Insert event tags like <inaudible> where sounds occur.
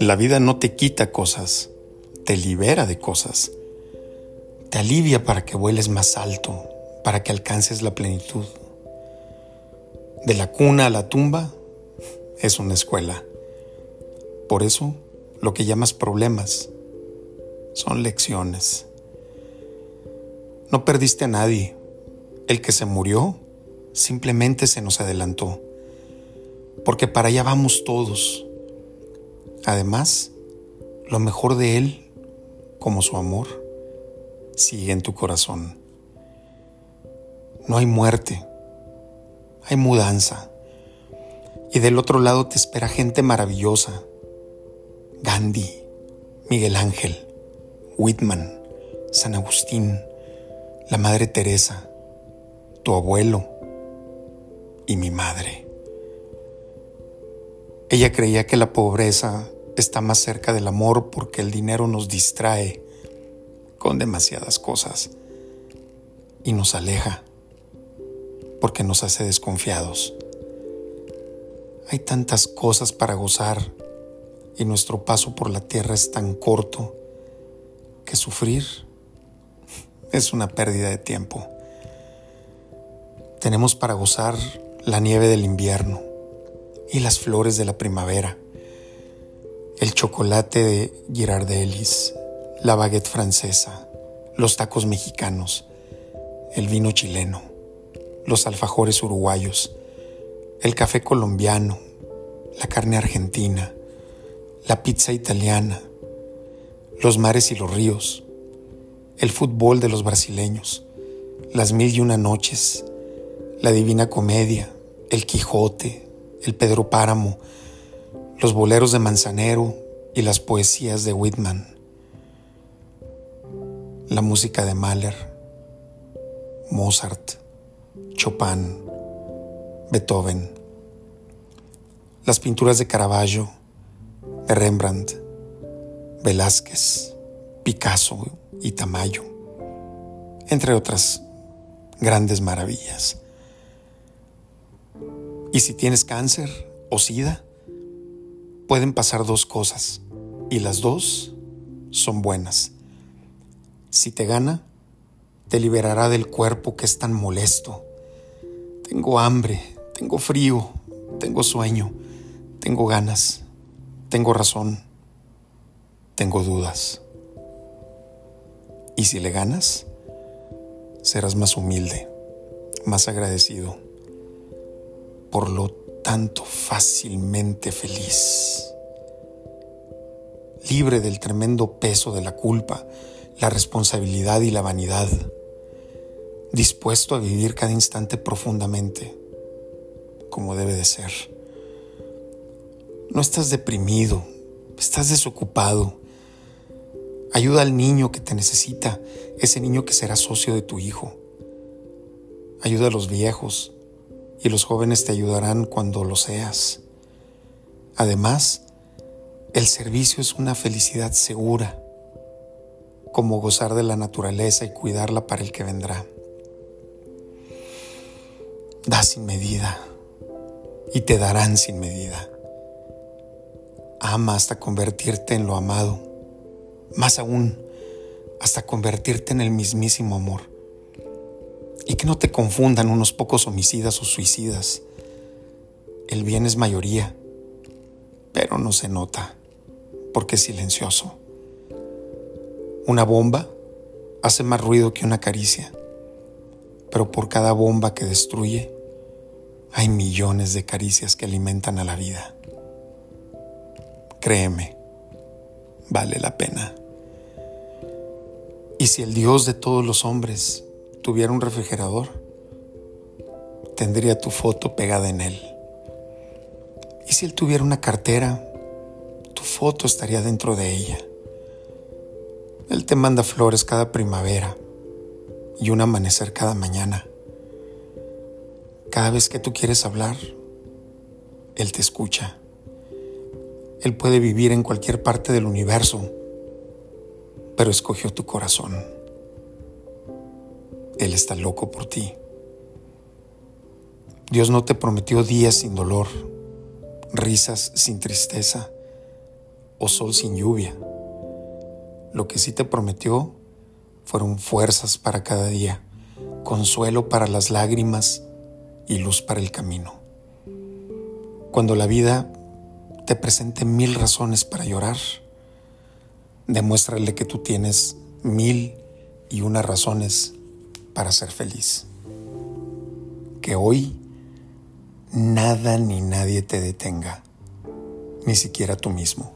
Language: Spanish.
La vida no te quita cosas, te libera de cosas. Te alivia para que vueles más alto, para que alcances la plenitud. De la cuna a la tumba es una escuela. Por eso, lo que llamas problemas son lecciones. No perdiste a nadie. El que se murió simplemente se nos adelantó. Porque para allá vamos todos. Además, lo mejor de Él, como su amor, sigue en tu corazón. No hay muerte, hay mudanza. Y del otro lado te espera gente maravillosa. Gandhi, Miguel Ángel, Whitman, San Agustín, la Madre Teresa, tu abuelo y mi madre. Ella creía que la pobreza está más cerca del amor porque el dinero nos distrae con demasiadas cosas y nos aleja porque nos hace desconfiados. Hay tantas cosas para gozar y nuestro paso por la tierra es tan corto que sufrir <laughs> es una pérdida de tiempo. Tenemos para gozar la nieve del invierno y las flores de la primavera el chocolate de Girardellis, la baguette francesa, los tacos mexicanos, el vino chileno, los alfajores uruguayos, el café colombiano, la carne argentina, la pizza italiana, los mares y los ríos, el fútbol de los brasileños, las mil y una noches, la divina comedia, el Quijote, el Pedro Páramo, los boleros de Manzanero y las poesías de Whitman, la música de Mahler, Mozart, Chopin, Beethoven, las pinturas de Caravaggio, de Rembrandt, Velázquez, Picasso y Tamayo, entre otras grandes maravillas. Y si tienes cáncer o sida, pueden pasar dos cosas y las dos son buenas. Si te gana, te liberará del cuerpo que es tan molesto. Tengo hambre, tengo frío, tengo sueño, tengo ganas, tengo razón, tengo dudas. Y si le ganas, serás más humilde, más agradecido. Por lo tanto fácilmente feliz, libre del tremendo peso de la culpa, la responsabilidad y la vanidad, dispuesto a vivir cada instante profundamente, como debe de ser. No estás deprimido, estás desocupado. Ayuda al niño que te necesita, ese niño que será socio de tu hijo. Ayuda a los viejos, y los jóvenes te ayudarán cuando lo seas. Además, el servicio es una felicidad segura, como gozar de la naturaleza y cuidarla para el que vendrá. Da sin medida y te darán sin medida. Ama hasta convertirte en lo amado, más aún, hasta convertirte en el mismísimo amor y que no te confundan unos pocos homicidas o suicidas. El bien es mayoría, pero no se nota porque es silencioso. Una bomba hace más ruido que una caricia, pero por cada bomba que destruye, hay millones de caricias que alimentan a la vida. Créeme, vale la pena. Y si el Dios de todos los hombres tuviera un refrigerador, tendría tu foto pegada en él. Y si él tuviera una cartera, tu foto estaría dentro de ella. Él te manda flores cada primavera y un amanecer cada mañana. Cada vez que tú quieres hablar, Él te escucha. Él puede vivir en cualquier parte del universo, pero escogió tu corazón. Él está loco por ti. Dios no te prometió días sin dolor, risas sin tristeza o sol sin lluvia. Lo que sí te prometió fueron fuerzas para cada día, consuelo para las lágrimas y luz para el camino. Cuando la vida te presente mil razones para llorar, demuéstrale que tú tienes mil y una razones para ser feliz. Que hoy nada ni nadie te detenga, ni siquiera tú mismo.